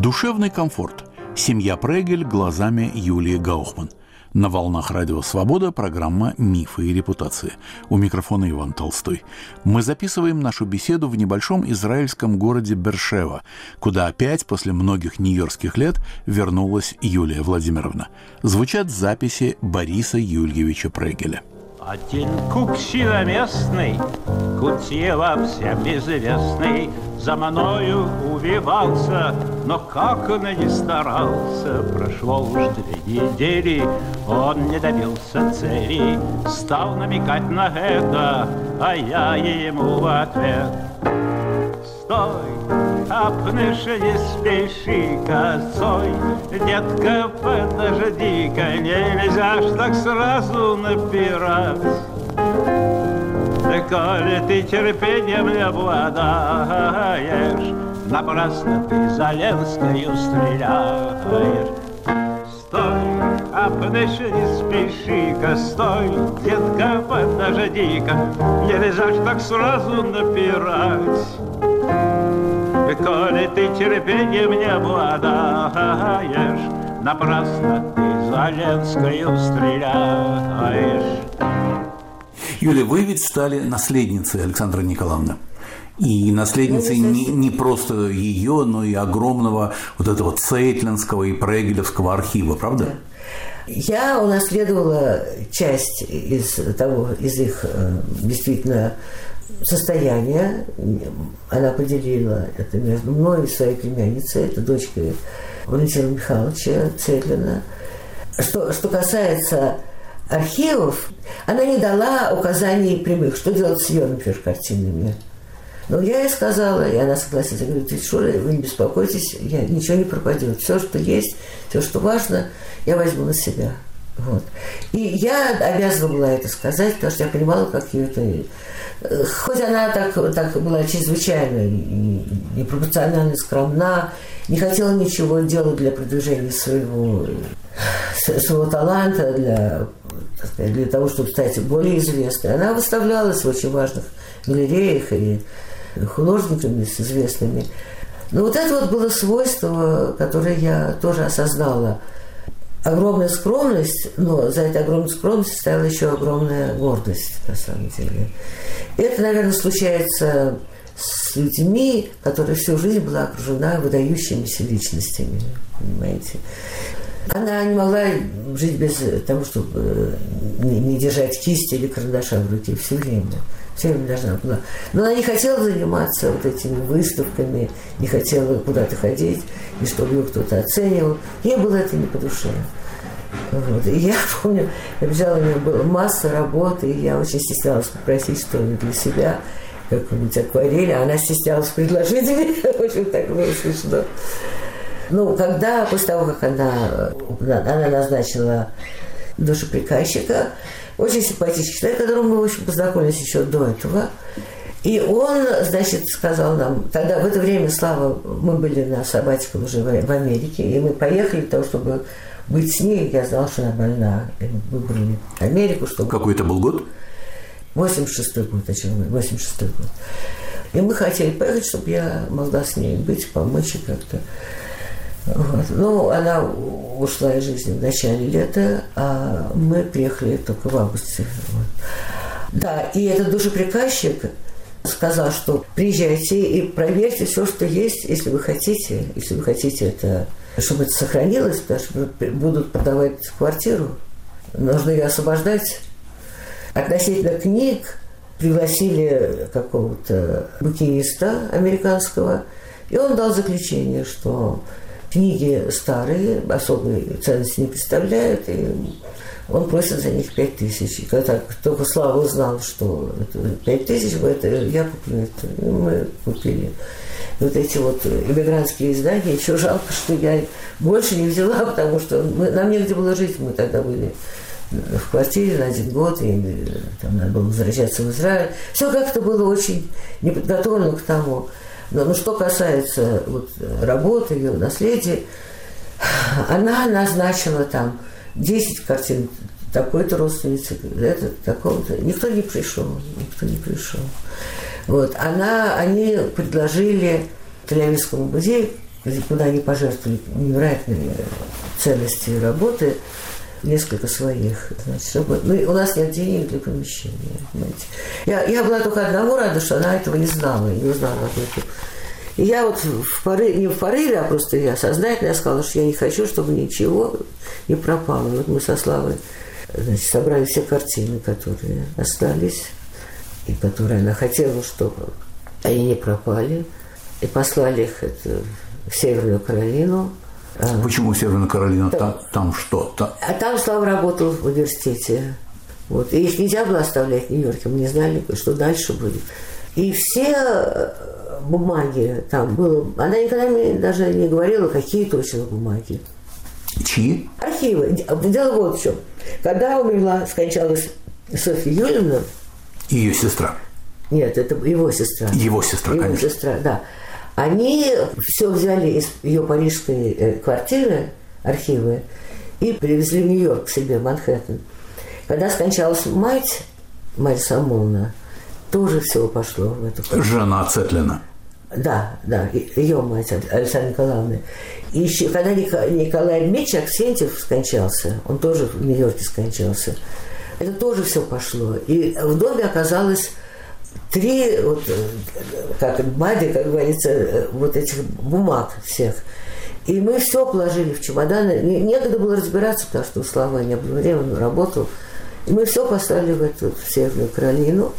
Душевный комфорт. Семья Прегель глазами Юлии Гаухман. На волнах Радио Свобода программа «Мифы и репутации». У микрофона Иван Толстой. Мы записываем нашу беседу в небольшом израильском городе Бершева, куда опять после многих нью-йоркских лет вернулась Юлия Владимировна. Звучат записи Бориса Юльевича Прегеля. Один купчина местный, Кутила всем известный, За мною увивался, Но как он не старался, Прошло уж две недели, Он не добился цели, Стал намекать на это, А я ему в ответ Стой, Апнешь, не спеши косой, Детка, подожди-ка, Нельзя ж так сразу напирать. Да коли ты терпением не обладаешь, Напрасно ты за Ленскою стреляешь. Стой, апнешь, не спеши-ка, стой, Детка, подожди-ка, Нельзя ж так сразу напирать. Коли ты терпением не обладаешь, Напрасно ты за Ленскою стреляешь. Юля, вы ведь стали наследницей Александра Николаевны. И наследницей не, не просто ее, но и огромного вот этого Цейтлинского и Прегелевского архива, правда? Я унаследовала часть из того, из их э, действительно состояния. Она поделила это между мной и своей племянницей, это дочка Валентина Михайловича Цетлина. Что, что касается архивов, она не дала указаний прямых, что делать с ее, например, картинами. Но я ей сказала, и она согласилась. Я говорю, ты что, вы не беспокойтесь, я, ничего не пропадет. Все, что есть, все, что важно, я возьму на себя. Вот. И я обязана была это сказать, потому что я понимала, как ее это... Хоть она так, так была чрезвычайно непропорционально скромна, не хотела ничего делать для продвижения своего, своего таланта, для, сказать, для того, чтобы стать более известной. Она выставлялась в очень важных галереях и художниками с известными. Но вот это вот было свойство, которое я тоже осознала. Огромная скромность, но за этой огромной скромностью стояла еще огромная гордость, на самом деле. Это, наверное, случается с людьми, которые всю жизнь была окружена выдающимися личностями, понимаете. Она не могла жить без того, чтобы не держать кисть или карандаша в руке все время все время должна была. Но она не хотела заниматься вот этими выставками, не хотела куда-то ходить, и чтобы ее кто-то оценивал. Ей было это не по душе. Вот. И я помню, я бежала, у меня была масса работы, и я очень стеснялась попросить что-нибудь для себя, какую-нибудь акварель, а она стеснялась предложить мне. Общем, так было смешно. Ну, когда, после того, как она, она назначила душеприказчика, очень симпатичный человек, которому мы, в общем, познакомились еще до этого. И он, значит, сказал нам, тогда в это время, Слава, мы были на сабатиках уже в Америке, и мы поехали для того, чтобы быть с ней. Я знала, что она больна. И мы выбрали Америку, чтобы... Какой это был год? 86-й год, о чем 86-й год. И мы хотели поехать, чтобы я могла с ней быть, помочь как-то. Вот. Ну, она ушла из жизни в начале лета, а мы приехали только в августе. Вот. Да, и этот душеприказчик сказал, что приезжайте и проверьте все, что есть, если вы хотите, если вы хотите это, чтобы это сохранилось, потому что будут продавать квартиру, нужно ее освобождать. Относительно книг пригласили какого-то букиниста американского, и он дал заключение, что Книги старые, особой ценности не представляют, и он просит за них пять тысяч. И когда только Слава узнал, что пять тысяч, это, я куплю это. И мы купили вот эти вот иммигрантские издания. Еще жалко, что я больше не взяла, потому что мы, нам негде было жить. Мы тогда были в квартире на один год, и там надо было возвращаться в Израиль. Все как-то было очень неподготовлено к тому. Но ну, что касается вот, работы, ее наследия, она назначила там 10 картин такой-то родственницы, этот, такого-то. Никто не пришел, никто не пришел. Вот. Она, они предложили Тель-Авивскому музею, куда они пожертвовали невероятные ценности работы, несколько своих. Значит, чтобы, ну, у нас нет денег для помещения. Понимаете. Я, я была только одного рада, что она этого не знала, не узнала об этом. И я вот в порыве, не в порыве, а просто я сознательно сказала, что я не хочу, чтобы ничего не пропало. Вот мы со Славой значит, собрали все картины, которые остались, и которые она хотела, чтобы они не пропали, и послали их это, в Северную Каролину. Почему Северная Каролина? Там, там что? Там... А там Слава работал в университете. Вот. И их нельзя было оставлять в Нью-Йорке. Мы не знали, что дальше будет. И все э, бумаги там было... Она никогда мне даже не говорила, какие точно бумаги. Чьи? Архивы. Дело вот в чем. Когда умерла, скончалась Софья Юрьевна... Ее сестра. Нет, это его сестра. Его сестра, его конечно. сестра, да. Они все взяли из ее парижской э, квартиры, архивы, и привезли в Нью-Йорк к себе, в Манхэттен. Когда скончалась мать, Марья Самоновна, тоже все пошло в эту Жена Цетлина. Да, да, ее мать Александра Николаевна. И еще, когда Николай Дмитриевич Аксентьев скончался, он тоже в Нью-Йорке скончался, это тоже все пошло. И в доме оказалось три, вот, как бади, как говорится, вот этих бумаг всех. И мы все положили в чемоданы. Некогда было разбираться, потому что у Славы не было времени, он работал. И мы все поставили в эту в Северную Каролину.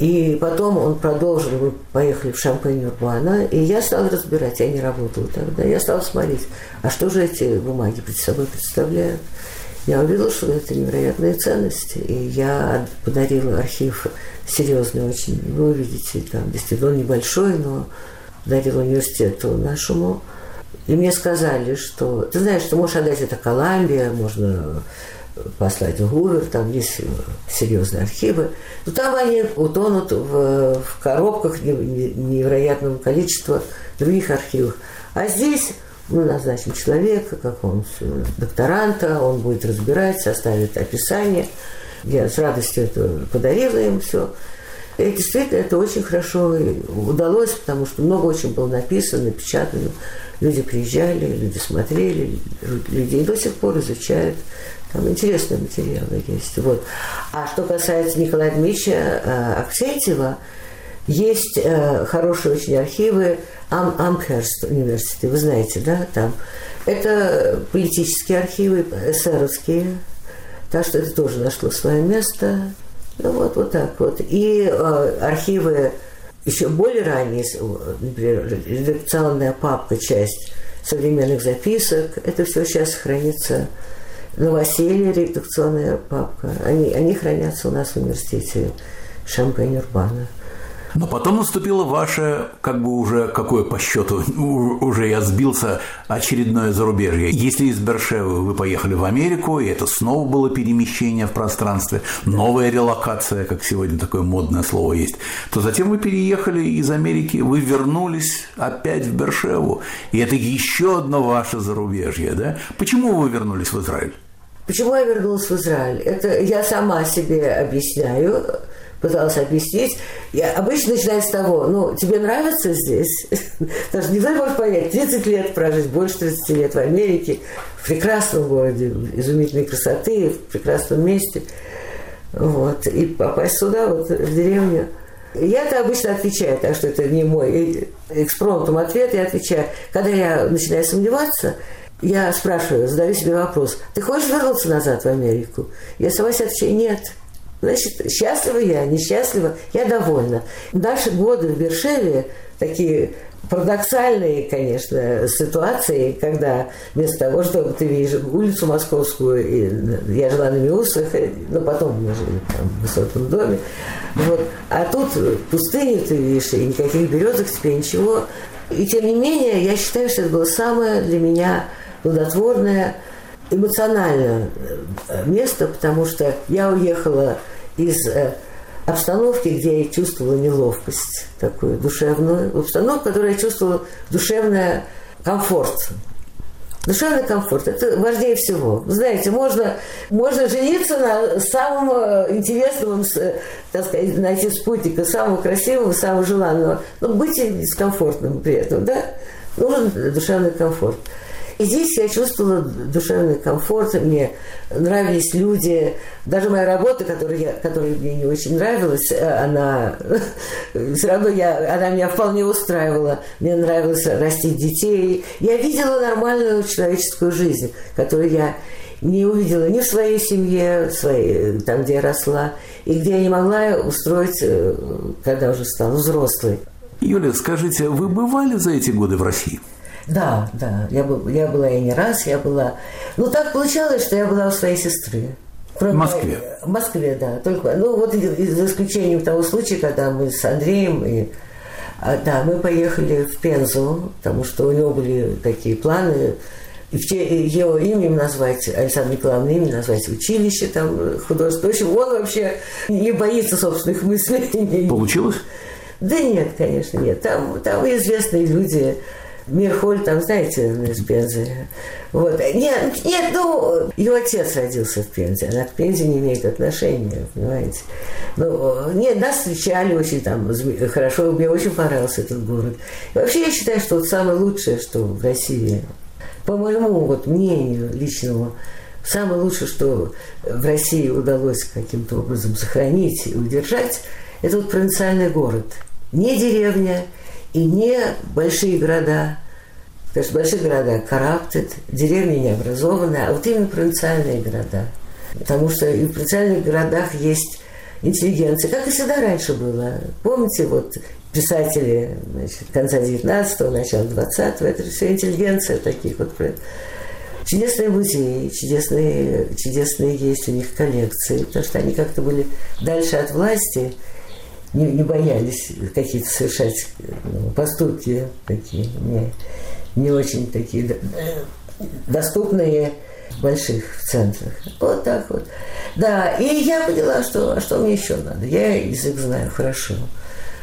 И потом он продолжил, мы поехали в Шампань-Урбана, и я стала разбирать, я не работала тогда, я стала смотреть, а что же эти бумаги перед собой представляют. Я увидела, что это невероятные ценности, и я подарила архив серьезный очень, вы увидите, там действительно он небольшой, но подарила университету нашему. И мне сказали, что ты знаешь, что можешь отдать это Колумбия, можно послать в Гувер, там есть серьезные архивы. Но там они утонут в, в коробках невероятного количества других архивов. А здесь мы назначим человека, какого-нибудь докторанта, он будет разбирать, составит описание. Я с радостью это подарила им все. И действительно, это очень хорошо удалось, потому что много очень было написано, напечатано. Люди приезжали, люди смотрели, люди до сих пор изучают. Там интересные материалы есть. Вот. А что касается Николая Дмитриевича э, Аксентьева, есть э, хорошие очень архивы Ам Амхерст университет, вы знаете, да, там. Это политические архивы, эсеровские, так что это тоже нашло свое место. Ну вот, вот так вот. И э, архивы еще более ранние, например, редакционная папка, часть современных записок, это все сейчас хранится новоселье, редакционная папка. Они, они хранятся у нас в университете Шампань-Урбана. Но потом наступило ваше, как бы уже, какое по счету, уже я сбился, очередное зарубежье. Если из Бершевы вы поехали в Америку, и это снова было перемещение в пространстве, новая релокация, как сегодня такое модное слово есть, то затем вы переехали из Америки, вы вернулись опять в Бершеву, и это еще одно ваше зарубежье, да? Почему вы вернулись в Израиль? Почему я вернулась в Израиль? Это я сама себе объясняю пыталась объяснить. Я обычно начинаю с того, ну, тебе нравится здесь? Потому что никто не может понять, 30 лет прожить, больше 30 лет в Америке, в прекрасном городе, изумительной красоты, в прекрасном месте. Вот. И попасть сюда, вот, в деревню. Я-то обычно отвечаю, так что это не мой экспромтом ответ, я отвечаю. Когда я начинаю сомневаться, я спрашиваю, задаю себе вопрос, ты хочешь вернуться назад в Америку? Я сама себе отвечаю, нет. Значит, счастлива я, несчастлива, я довольна. Наши годы в Бершеве такие парадоксальные, конечно, ситуации, когда вместо того, чтобы ты видишь улицу Московскую, и я жила на Миусах, но потом мы жили там в высоком доме, вот, а тут пустыню ты видишь, и никаких березок тебе, ничего. И тем не менее, я считаю, что это было самое для меня плодотворное эмоциональное э, место, потому что я уехала из э, обстановки, где я чувствовала неловкость такую душевную, обстановку, которую я чувствовала душевный комфорт. Душевный комфорт – это важнее всего. Знаете, можно, можно жениться на самом э, интересном, так сказать, найти спутника, самого красивого, самого желанного, но быть дискомфортным при этом, да? Нужен душевный комфорт. И здесь я чувствовала душевный комфорт, мне нравились люди. Даже моя работа, которая, которая мне не очень нравилась, э, она все равно я, она меня вполне устраивала. Мне нравилось растить детей. Я видела нормальную человеческую жизнь, которую я не увидела ни в своей семье, своей, там, где я росла, и где я не могла устроить, э, когда уже стала взрослой. Юля, скажите, вы бывали за эти годы в России? Да, да, я, я была и не раз, я была... Ну, так получалось, что я была у своей сестры. В Москве? В Москве, да. Только, ну, вот за исключением того случая, когда мы с Андреем и а, да, мы поехали в Пензу, потому что у него были такие планы и его именем назвать, Александр Николаевна имя назвать училище там художественное. В общем, он вообще не боится собственных мыслей. Получилось? Да нет, конечно, нет. Там, там известные люди, Мирхоль, там, знаете, из Пензы. Вот. Нет, нет, ну, его отец родился в Пензе, она к Пензе не имеет отношения, понимаете. Ну, нет, нас встречали очень там хорошо, мне очень понравился этот город. И вообще я считаю, что вот самое лучшее, что в России, по моему вот мнению личному, самое лучшее, что в России удалось каким-то образом сохранить и удержать, это вот провинциальный город. Не деревня, и не большие города, потому что большие города corrupted, деревни не образованные, а вот именно провинциальные города. Потому что и в провинциальных городах есть интеллигенция, как и всегда раньше было. Помните, вот писатели значит, конца 19-го, начала 20-го, это все интеллигенция таких вот. Чудесные музеи, чудесные, чудесные есть у них коллекции, потому что они как-то были дальше от власти, не, не боялись какие-то совершать ну, поступки такие не, не очень такие доступные в больших центрах. Вот так вот. Да, и я поняла, что, а что мне еще надо. Я язык знаю хорошо.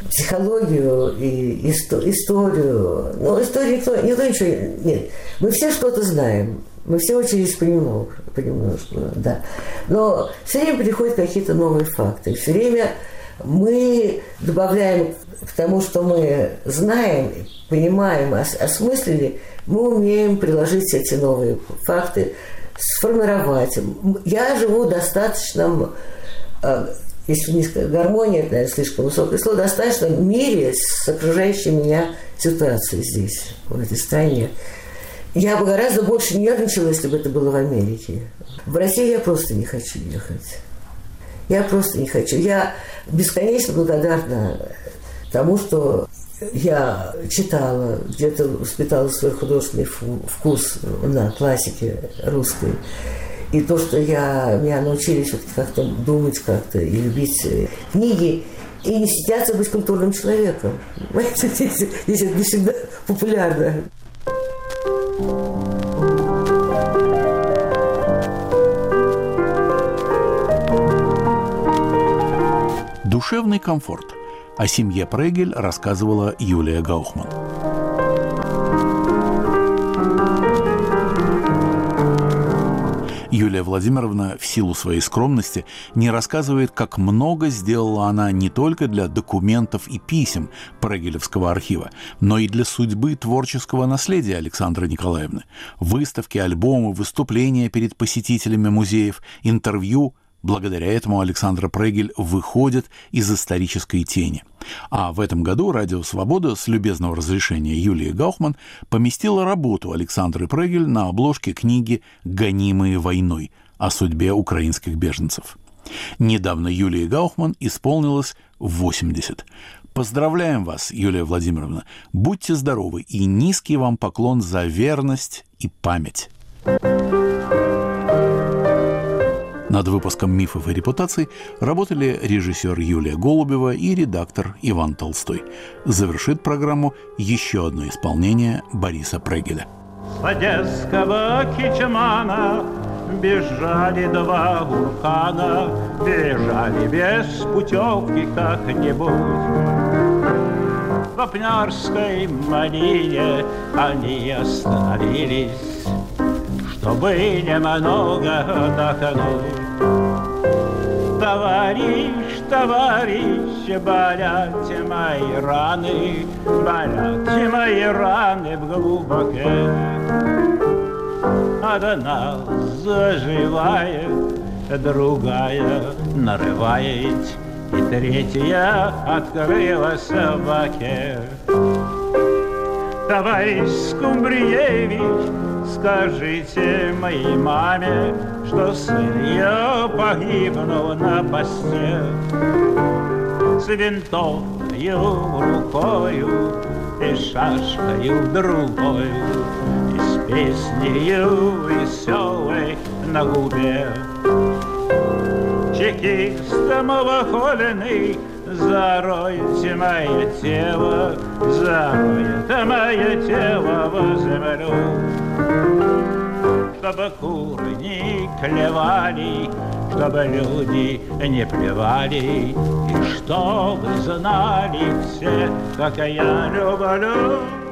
Психологию и историю. Ну, историю никто, никто ничего... Нет, мы все что-то знаем. Мы все учились понемногу, понемножку, да. Но все время приходят какие-то новые факты. Все время мы добавляем к тому, что мы знаем, понимаем, осмыслили, мы умеем приложить эти новые факты, сформировать. Я живу в достаточном, э, если не сказать, гармония, это, наверное, слишком высокое слово, достаточном мире с окружающей меня ситуацией здесь, в этой стране. Я бы гораздо больше нервничала, если бы это было в Америке. В России я просто не хочу ехать. Я просто не хочу. Я бесконечно благодарна тому, что я читала, где-то воспитала свой художественный вкус на классике русской. И то, что я, меня научили вот как-то думать как-то и любить книги, и не стесняться быть культурным человеком. Здесь, здесь это не всегда популярно. Душевный комфорт. О семье Прегель рассказывала Юлия Гаухман. Юлия Владимировна в силу своей скромности не рассказывает, как много сделала она не только для документов и писем Прегелевского архива, но и для судьбы творческого наследия Александры Николаевны. Выставки, альбомы, выступления перед посетителями музеев, интервью – Благодаря этому Александра Прегель выходит из исторической тени. А в этом году «Радио Свобода» с любезного разрешения Юлии Гаухман поместила работу Александры Прегель на обложке книги «Гонимые войной» о судьбе украинских беженцев. Недавно Юлии Гаухман исполнилось 80. Поздравляем вас, Юлия Владимировна. Будьте здоровы и низкий вам поклон за верность и память. Над выпуском «Мифов и репутаций» работали режиссер Юлия Голубева и редактор Иван Толстой. Завершит программу еще одно исполнение Бориса Прегеля. С одесского кичмана Бежали два вулкана, Бежали без путевки как-нибудь. В Апнярской малине они остановились, Чтобы немного отдохнуть. Товарищ, товарищ, болят мои раны, болят мои раны в глубоке. одна заживает, другая нарывает, и третья открыла собаке. Товарищ Скумбриевич, скажите моей маме, что сын ее погибнул на посте с винтовкою рукою и шашкою другою, и с песнею веселой на губе. Чекистом овохоленный Заройте мое тело, заройте мое тело в землю. Чтобы куры не клевали, чтобы люди не плевали, И чтобы знали все, как я люблю.